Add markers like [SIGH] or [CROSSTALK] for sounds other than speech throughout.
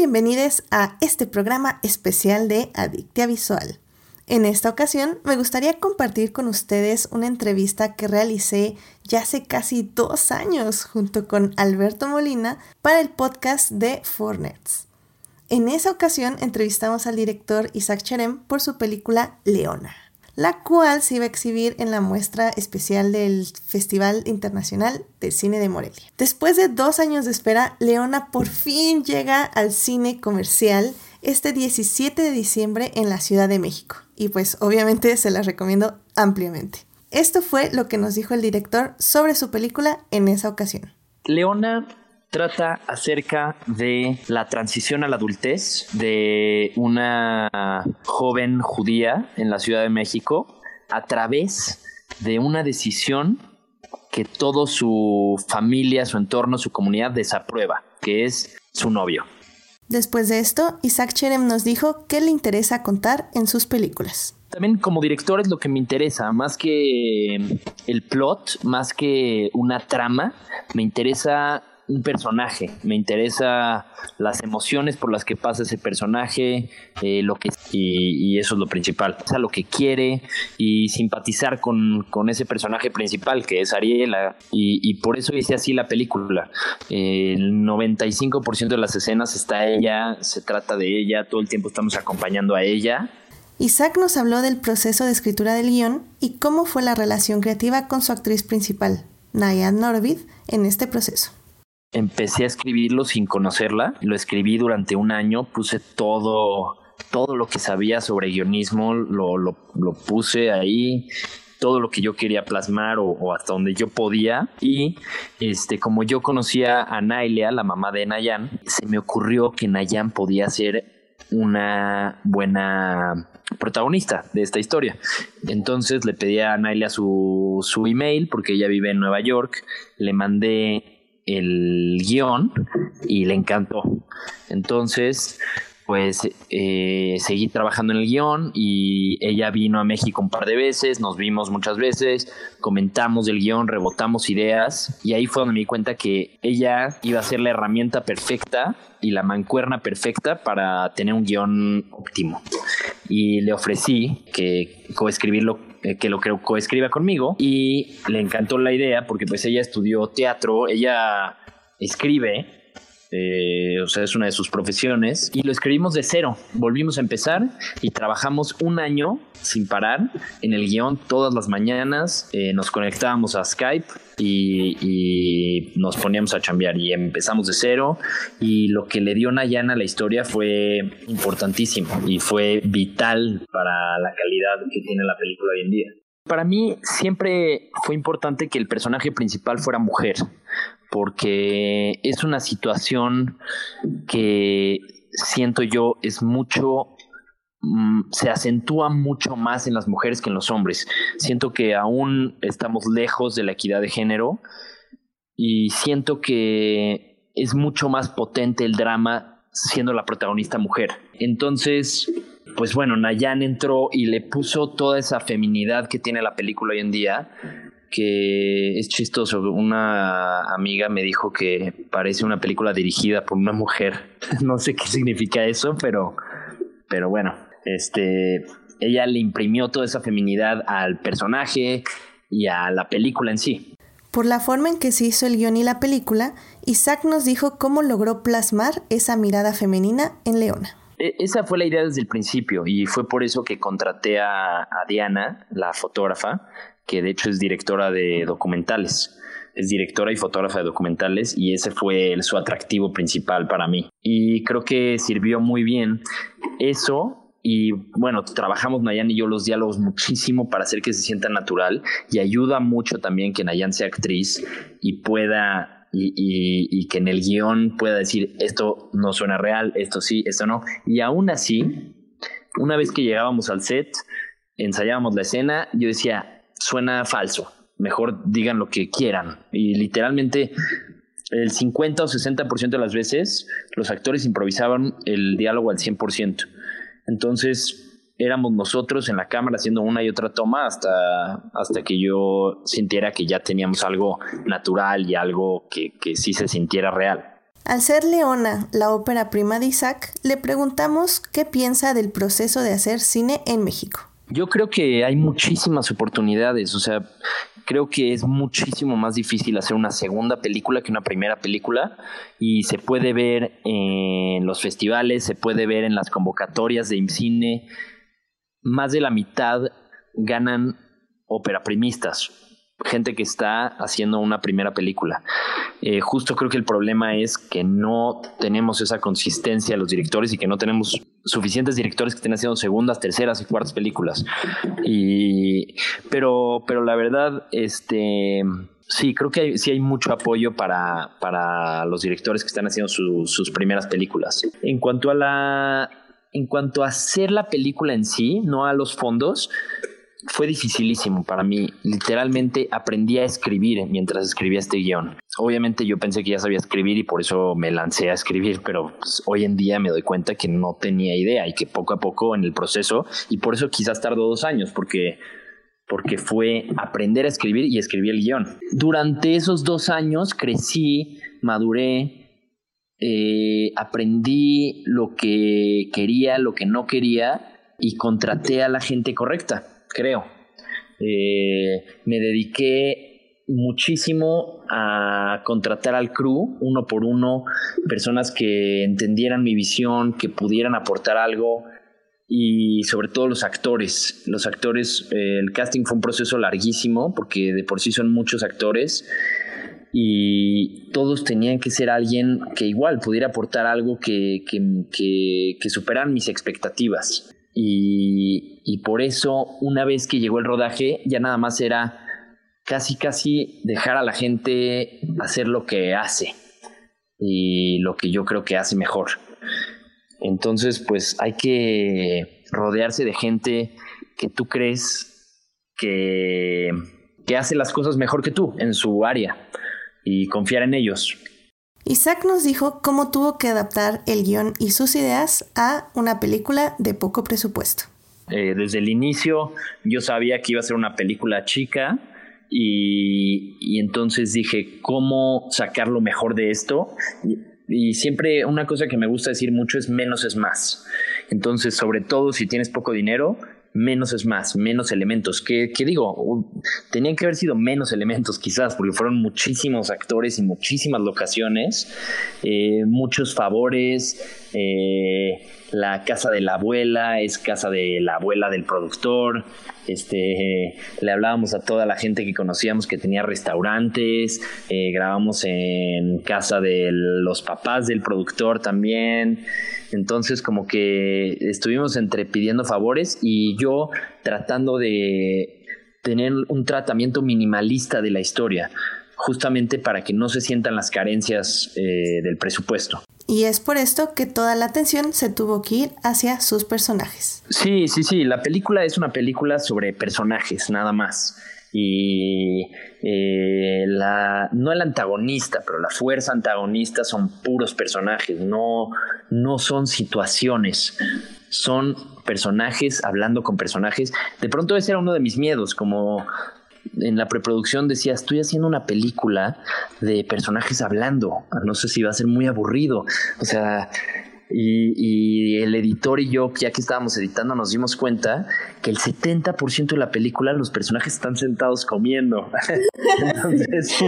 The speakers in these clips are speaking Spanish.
bienvenidos a este programa especial de Adictia Visual. En esta ocasión me gustaría compartir con ustedes una entrevista que realicé ya hace casi dos años junto con Alberto Molina para el podcast de Fornets. En esa ocasión entrevistamos al director Isaac Cherem por su película Leona la cual se iba a exhibir en la muestra especial del Festival Internacional de Cine de Morelia. Después de dos años de espera, Leona por fin llega al cine comercial este 17 de diciembre en la Ciudad de México. Y pues obviamente se la recomiendo ampliamente. Esto fue lo que nos dijo el director sobre su película en esa ocasión. Leona trata acerca de la transición a la adultez de una joven judía en la Ciudad de México a través de una decisión que todo su familia, su entorno, su comunidad desaprueba, que es su novio. Después de esto, Isaac Cherem nos dijo qué le interesa contar en sus películas. También como director es lo que me interesa, más que el plot, más que una trama, me interesa un personaje, me interesa las emociones por las que pasa ese personaje, eh, lo que y, eso es lo principal, o sea, lo que quiere y simpatizar con, ese personaje principal que es Ariela y, por eso hice así la película. el 95% de las escenas está ella, se trata de ella, todo el tiempo estamos acompañando a ella. Isaac nos habló del proceso de escritura del guion y cómo fue la relación creativa con su actriz principal, Nayad Norvid, en este proceso empecé a escribirlo sin conocerla. Lo escribí durante un año, puse todo, todo lo que sabía sobre guionismo, lo, puse ahí todo lo que yo quería plasmar o, hasta donde yo podía. Y este, como yo conocía a Nailia, la mamá de Nayan, se me ocurrió que Nayan podía ser una buena protagonista de esta historia. Entonces le pedí a Nailia su, su email porque ella vive en Nueva York. Le mandé el guion y le encantó. Entonces, pues eh, seguí trabajando en el guion y ella vino a México un par de veces, nos vimos muchas veces, comentamos del guion, rebotamos ideas y ahí fue donde me di cuenta que ella iba a ser la herramienta perfecta y la mancuerna perfecta para tener un guion óptimo. Y le ofrecí que coescribirlo eh, que lo coescriba conmigo y le encantó la idea porque pues ella estudió teatro, ella escribe eh, o sea, es una de sus profesiones, y lo escribimos de cero. Volvimos a empezar y trabajamos un año sin parar en el guion todas las mañanas. Eh, nos conectábamos a Skype y, nos poníamos a chambear y empezamos de cero. Y lo que le dio Nayana a la historia fue importantísimo y fue vital para la calidad que tiene la película hoy en día. Para mí siempre fue importante que el personaje principal fuera mujer, porque es una situación que siento yo es mucho mm, se acentúa mucho más en las mujeres que en los hombres. Siento que aún estamos lejos de la equidad de género y siento que es mucho más potente el drama siendo la protagonista mujer. Entonces, pues bueno, Nayan entró y le puso toda esa feminidad que tiene la película hoy en día, que es chistoso. Una amiga me dijo que parece una película dirigida por una mujer. [LAUGHS] no sé qué significa eso, pero, pero bueno, este, ella le imprimió toda esa feminidad al personaje y a la película en sí. Por la forma en que se hizo el guion y la película, Isaac nos dijo cómo logró plasmar esa mirada femenina en Leona. E, esa fue la idea desde el principio y fue por eso que contraté a, Diana, la fotógrafa, que de hecho es directora de documentales. Es directora y fotógrafa de documentales y ese fue su atractivo principal para mí. Y creo que sirvió muy bien eso y bueno, trabajamos Nayan y yo los diálogos muchísimo para hacer que se sienta natural y ayuda mucho también que Nayan sea actriz y pueda y, que en el guion pueda decir esto no suena real, esto sí, esto no. Y aún así, una vez que llegábamos al set, ensayábamos la escena, yo decía, suena falso, mejor digan lo que quieran. Y literalmente el 50 o 60% de las veces los actores improvisaban el diálogo al 100%. Entonces, éramos nosotros en la cámara haciendo una y otra toma hasta, hasta que yo sintiera que ya teníamos algo natural y algo que, que sí se sintiera real. Al ser Leona la ópera prima de Isaac, le preguntamos qué piensa del proceso de hacer cine en México. Yo creo que hay muchísimas oportunidades, o sea, creo que es muchísimo más difícil hacer una segunda película que una primera película y se puede ver en los festivales, se puede ver en las convocatorias de IMCINE, más de la mitad ganan operaprimistas, gente que está haciendo una primera película. Eh, justo creo que el problema es que no tenemos esa consistencia los directores y que no tenemos suficientes directores que estén haciendo segundas, terceras y cuartas películas. Y, pero, pero la verdad, este, sí, creo que sí hay mucho apoyo para, para los directores que están haciendo sus primeras películas. En cuanto a la, en cuanto a hacer la película en sí, no a los fondos, fue dificilísimo para mí. Literalmente aprendí a escribir mientras escribía este guion. Obviamente yo pensé que ya sabía escribir y por eso me lancé a escribir, pero pues, hoy en día me doy cuenta que no tenía idea y que poco a poco en el proceso, y por eso quizás tardó dos años, porque porque fue aprender a escribir y escribir el guion. Durante esos dos años crecí, maduré, eh, aprendí lo que quería, lo que no quería y contraté a la gente correcta creo. Eh, me dediqué muchísimo a contratar al crew, uno por uno, personas que entendieran mi visión, que pudieran aportar algo y sobre todo los actores. Los actores, eh, el casting fue un proceso larguísimo porque de por sí son muchos actores y todos tenían que ser alguien que igual pudiera aportar algo que, que, que, que superan mis expectativas. Y, por eso, una vez que llegó el rodaje, ya nada más era casi, casi dejar a la gente hacer lo que hace y lo que yo creo que hace mejor. Entonces, pues hay que rodearse de gente que tú crees que, que hace las cosas mejor que tú en su área y confiar en ellos. Isaac nos dijo cómo tuvo que adaptar el guion y sus ideas a una película de poco presupuesto. Eh, desde el inicio yo sabía que iba a ser una película chica y, entonces dije, ¿cómo sacar lo mejor de esto? y siempre una cosa que me gusta decir mucho es menos es más. Entonces, sobre todo si tienes poco dinero, menos es más, menos elementos. Que, digo, tenían que haber sido menos elementos quizás, porque fueron muchísimos actores y muchísimas locaciones, eh, muchos favores. Eh, la casa de la abuela es casa de la abuela del productor. Este, le hablábamos a toda la gente que conocíamos que tenía restaurantes. Eh, grabamos en casa de los papás del productor también. Entonces como que estuvimos entre pidiendo favores y yo tratando de tener un tratamiento minimalista de la historia, justamente para que no se sientan las carencias eh, del presupuesto. Y es por esto que toda la atención se tuvo que ir hacia sus personajes. Sí, sí, sí, la película es una película sobre personajes, nada más y eh, la, no el antagonista, pero la fuerza antagonista son puros personajes, no, no son situaciones, son personajes hablando con personajes. De pronto ese era uno de mis miedos, como en la preproducción decía, estoy haciendo una película de personajes hablando, no sé si va a ser muy aburrido, o sea, y, el editor y yo, ya que estábamos editando, nos dimos cuenta que el 70% de la película los personajes están sentados comiendo. [LAUGHS] Entonces,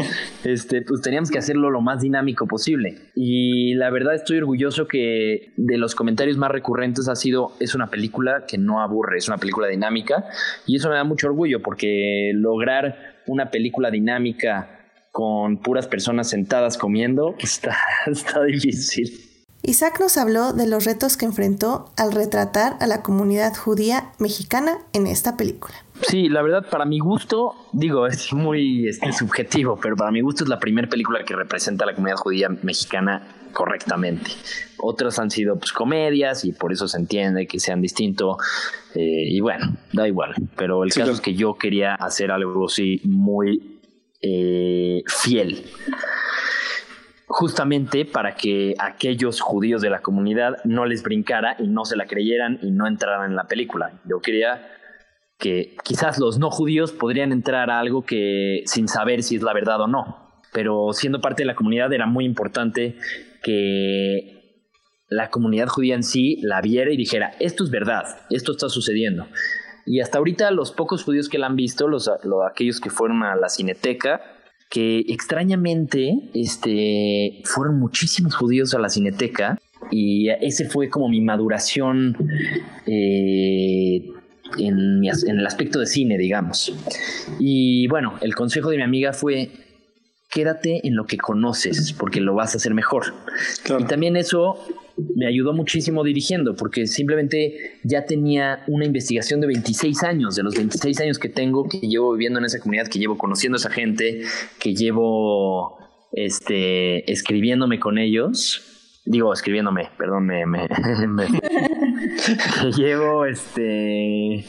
este, pues teníamos que hacerlo lo más dinámico posible. Y la verdad estoy orgulloso que de los comentarios más recurrentes ha sido, es una película que no aburre, es una película dinámica. Y eso me da mucho orgullo porque lograr una película dinámica con puras personas sentadas comiendo [LAUGHS] está, está difícil. Isaac nos habló de los retos que enfrentó al retratar a la comunidad judía mexicana en esta película. Sí, la verdad, para mi gusto, digo, es muy este, subjetivo, pero para mi gusto es la primera película que representa a la comunidad judía mexicana correctamente. Otras han sido pues comedias y por eso se entiende que sean distintos. Eh, y bueno, da igual. Pero el caso es que yo quería hacer algo así muy eh, fiel justamente para que aquellos judíos de la comunidad no les brincara y no se la creyeran y no entraran en la película. Yo quería que quizás los no judíos podrían entrar a algo que sin saber si es la verdad o no. pero siendo parte de la comunidad era muy importante que la comunidad judía en sí la viera y dijera, esto es verdad, esto está sucediendo. Y hasta ahorita los pocos judíos que la han visto, los, aquellos que fueron a la cineteca, que extrañamente este, fueron muchísimos judíos a la cineteca y ese fue como mi maduración eh, en, en, el aspecto de cine, digamos. Y bueno, el consejo de mi amiga fue, quédate en lo que conoces, porque lo vas a hacer mejor. Y también eso me ayudó muchísimo dirigiendo, porque simplemente ya tenía una investigación de 26 años, de los 26 años que tengo, que llevo viviendo en esa comunidad, que llevo conociendo a esa gente, que llevo este, escribiéndome con ellos. Digo, escribiéndome, perdón, me, me, [LAUGHS] [LAUGHS] llevo este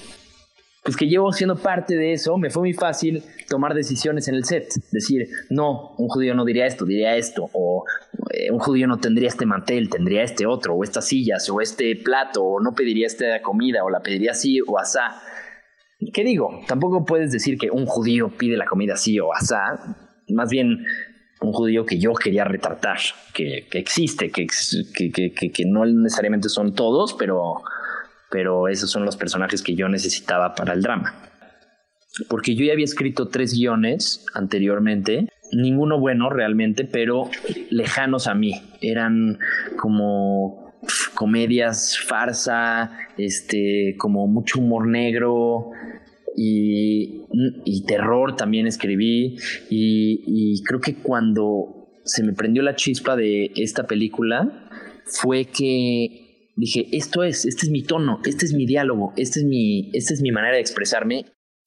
pues que llevo siendo parte de eso, me fue muy fácil tomar decisiones en el set. Decir, no, un judío no diría esto, diría esto. O eh, un judío no tendría este mantel, tendría este otro. O estas sillas, o este plato, o no pediría esta comida, o la pediría así o asá. ¿Qué digo? Tampoco puedes decir que un judío pide la comida así o asá. Más bien, un judío que yo quería retratar, que, existe, que, que, que no necesariamente son todos, pero pero esos son los personajes que yo necesitaba para el drama. Porque yo ya había escrito tres guiones anteriormente, ninguno bueno realmente, pero lejanos a mí. Eran como comedias farsa, este, como mucho humor negro, y, terror también escribí y, y, creo que cuando se me prendió la chispa de esta película fue que dije, esto es, este es mi tono, este es mi diálogo, este es mi, esta es mi manera de expresarme.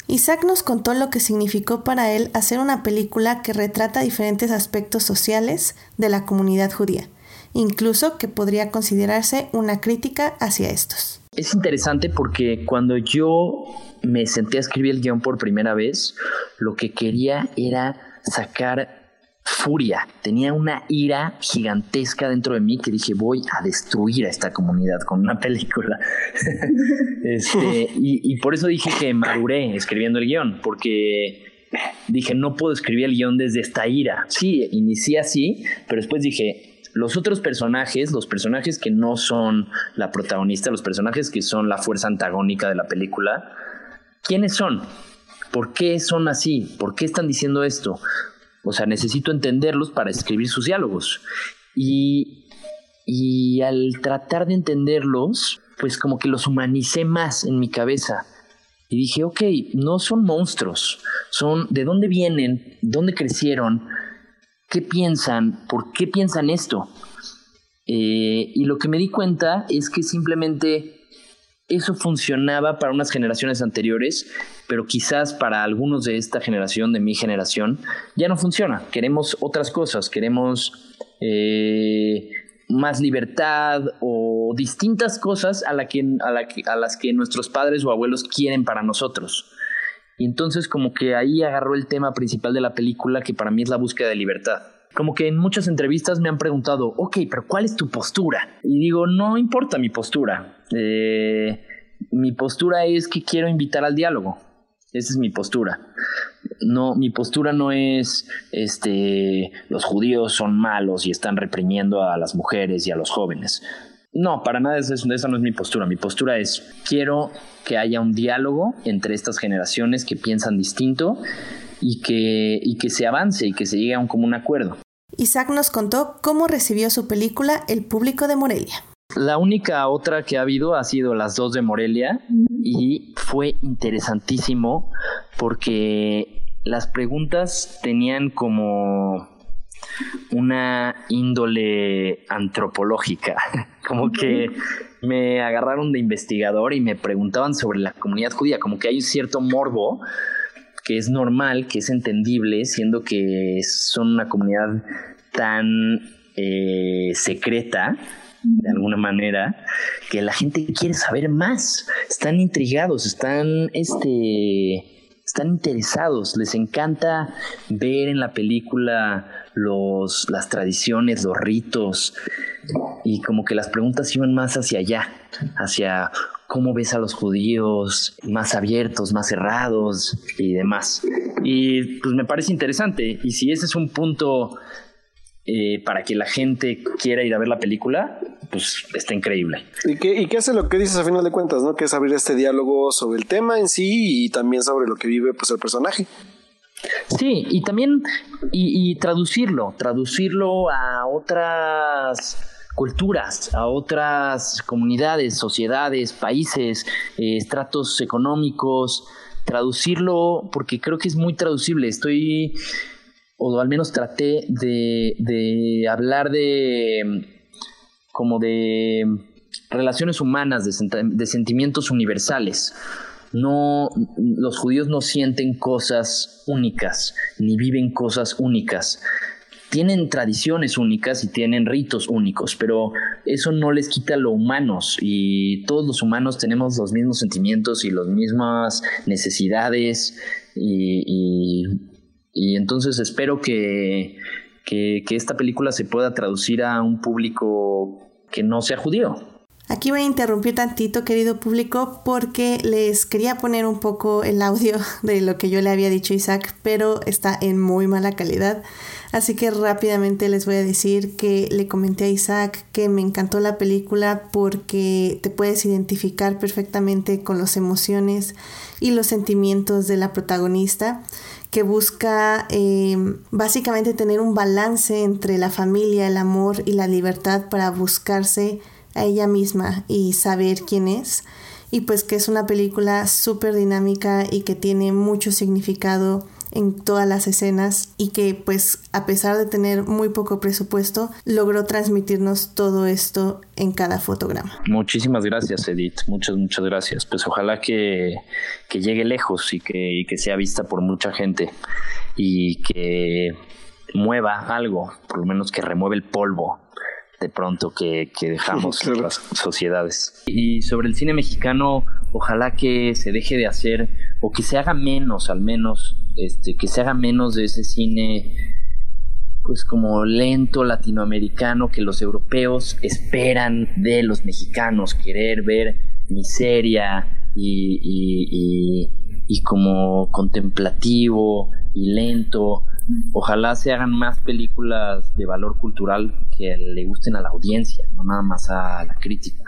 Isaac nos contó lo que significó para él hacer una película que retrata diferentes aspectos sociales de la comunidad judía, incluso que podría considerarse una crítica hacia estos. Es interesante porque cuando yo me senté a escribir el guion por primera vez, lo que quería era sacar furia, tenía una ira gigantesca dentro de mí que dije voy a destruir a esta comunidad con una película. [LAUGHS] este, y, por eso dije que maduré escribiendo el guion, porque dije no puedo escribir el guion desde esta ira. Sí, inicié así, pero después dije los otros personajes, los personajes que no son la protagonista, los personajes que son la fuerza antagónica de la película, ¿quiénes son? ¿Por qué son así? ¿Por qué están diciendo esto? O sea, necesito entenderlos para escribir sus diálogos. Y, y al tratar de entenderlos, pues como que los humanicé más en mi cabeza. Y dije, ok, no son monstruos, son de dónde vienen, dónde crecieron, qué piensan, por qué piensan esto. Eh, y lo que me di cuenta es que simplemente eso funcionaba para unas generaciones anteriores, pero quizás para algunos de esta generación, de mi generación, ya no funciona. Queremos otras cosas, queremos eh, más libertad o distintas cosas a, a las que nuestros padres o abuelos quieren para nosotros. Y entonces como que ahí agarró el tema principal de la película, que para mí es la búsqueda de libertad como que en muchas entrevistas me han preguntado, ok, pero ¿cuál es tu postura? Y digo, no importa mi postura. Eh, mi postura es que quiero invitar al diálogo. Esa es mi postura. No, mi postura no es este los judíos son malos y están reprimiendo a las mujeres y a los jóvenes. No, para nada esa no es mi postura. Mi postura es quiero que haya un diálogo entre estas generaciones que piensan distinto y que, y que se avance y que se llegue a un común acuerdo. Isaac nos contó cómo recibió su película el público de Morelia. La única otra que ha habido ha sido las dos de Morelia y fue interesantísimo porque las preguntas tenían como una índole antropológica, [LAUGHS] como que me agarraron de investigador y me preguntaban sobre la comunidad judía, como que hay un cierto morbo que es normal, que es entendible, siendo que son una comunidad tan eh, secreta, de alguna manera, que la gente quiere saber más, están intrigados, están, este, están interesados, les encanta ver en la película los, las tradiciones, los ritos, y como que las preguntas iban más hacia allá, hacia cómo ves a los judíos más abiertos, más cerrados y demás. Y pues me parece interesante. Y si ese es un punto eh, para que la gente quiera ir a ver la película, pues está increíble. ¿Y qué, ¿Y qué hace lo que dices a final de cuentas, no? Que es abrir este diálogo sobre el tema en sí y también sobre lo que vive pues el personaje. Sí, y también y, traducirlo, traducirlo a otras culturas, a otras comunidades, sociedades, países, eh, estratos económicos, traducirlo porque creo que es muy traducible. Estoy, o al menos traté de, de hablar de como de relaciones humanas, de, sentimientos universales no, los judíos no sienten cosas únicas, ni viven cosas únicas. Tienen tradiciones únicas y tienen ritos únicos, pero eso no les quita lo humanos y todos los humanos tenemos los mismos sentimientos y las mismas necesidades y, entonces espero que, que esta película se pueda traducir a un público que no sea judío. Aquí voy a interrumpir tantito, querido público, porque les quería poner un poco el audio de lo que yo le había dicho a Isaac, pero está en muy mala calidad. Así que rápidamente les voy a decir que le comenté a Isaac que me encantó la película porque te puedes identificar perfectamente con las emociones y los sentimientos de la protagonista que busca eh, básicamente tener un balance entre la familia, el amor y la libertad para buscarse a ella misma y saber quién es. Y pues que es una película súper dinámica y que tiene mucho significado en todas las escenas y que pues a pesar de tener muy poco presupuesto logró transmitirnos todo esto en cada fotograma. Muchísimas gracias Edith, muchas muchas gracias. Pues ojalá que, que llegue lejos y que, y que sea vista por mucha gente y que mueva algo, por lo menos que remueve el polvo de pronto que, dejamos [LAUGHS] las sociedades. Y sobre el cine mexicano, ojalá que se deje de hacer, o que se haga menos al menos, este, que se haga menos de ese cine pues como lento latinoamericano que los europeos esperan de los mexicanos, querer ver miseria y, y, y como contemplativo y lento Ojalá se hagan más películas de valor cultural que le gusten a la audiencia, no nada más a la crítica.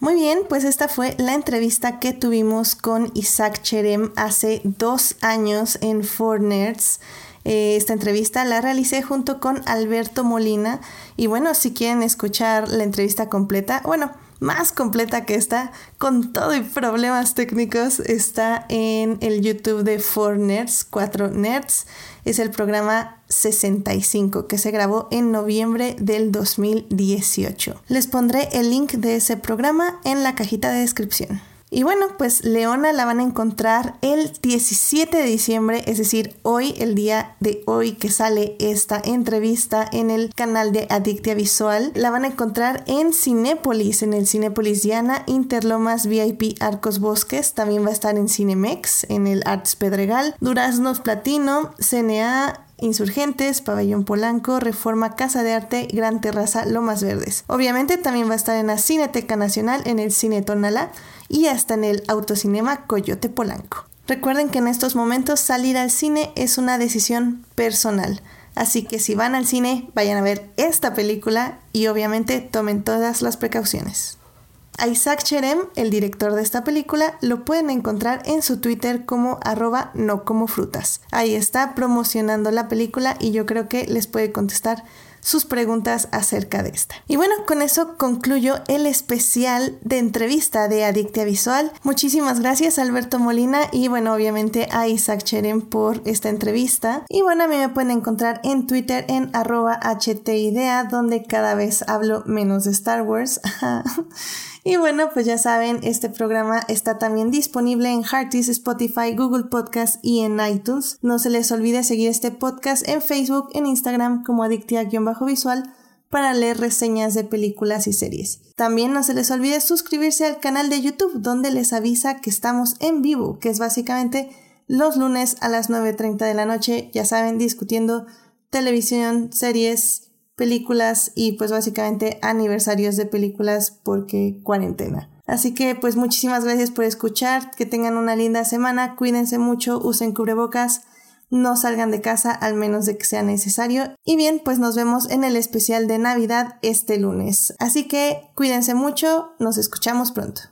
Muy bien, pues esta fue la entrevista que tuvimos con Isaac Cherem hace dos años en Four Nerds. Eh, esta entrevista la realicé junto con Alberto Molina y bueno, si quieren escuchar la entrevista completa, bueno, más completa que esta, con todo y problemas técnicos, está en el YouTube de 4 Nerds, 4 Nerds. Es el programa 65 que se grabó en noviembre del 2018. Les pondré el link de ese programa en la cajita de descripción. Y bueno, pues Leona la van a encontrar el 17 de diciembre, es decir, hoy, el día de hoy que sale esta entrevista en el canal de Adictia Visual. La van a encontrar en Cinépolis, en el Cinépolis Diana, Interlomas VIP Arcos Bosques. También va a estar en Cinemex, en el Arts Pedregal, Duraznos Platino, CNA, Insurgentes, Pabellón Polanco, Reforma Casa de Arte, Gran Terraza, Lomas Verdes. Obviamente también va a estar en la Cineteca Nacional, en el Cine Tonalá y hasta en el Autocinema Coyote Polanco. Recuerden que en estos momentos salir al cine es una decisión personal. Así que si van al cine, vayan a ver esta película y obviamente tomen todas las precauciones. Isaac Cherem, el director de esta película, lo pueden encontrar en su Twitter como arroba no como frutas. Ahí está promocionando la película y yo creo que les puede contestar sus preguntas acerca de esta. Y bueno, con eso concluyo el especial de entrevista de Adictia Visual. Muchísimas gracias Alberto Molina y bueno, obviamente a Isaac Cherem por esta entrevista. Y bueno, a mí me pueden encontrar en Twitter en htidea, donde cada vez hablo menos de Star Wars. [LAUGHS] Y bueno, pues ya saben, este programa está también disponible en Hearties, Spotify, Google Podcast y en iTunes. No se les olvide seguir este podcast en Facebook, en Instagram como Adictia-Visual para leer reseñas de películas y series. También no se les olvide suscribirse al canal de YouTube donde les avisa que estamos en vivo, que es básicamente los lunes a las 9.30 de la noche, ya saben, discutiendo televisión, series, películas y pues básicamente aniversarios de películas porque cuarentena. Así que pues muchísimas gracias por escuchar, que tengan una linda semana, cuídense mucho, usen cubrebocas no salgan de casa al menos de que sea necesario. Y bien, pues nos vemos en el especial de Navidad este lunes. Así que cuídense mucho, nos escuchamos pronto.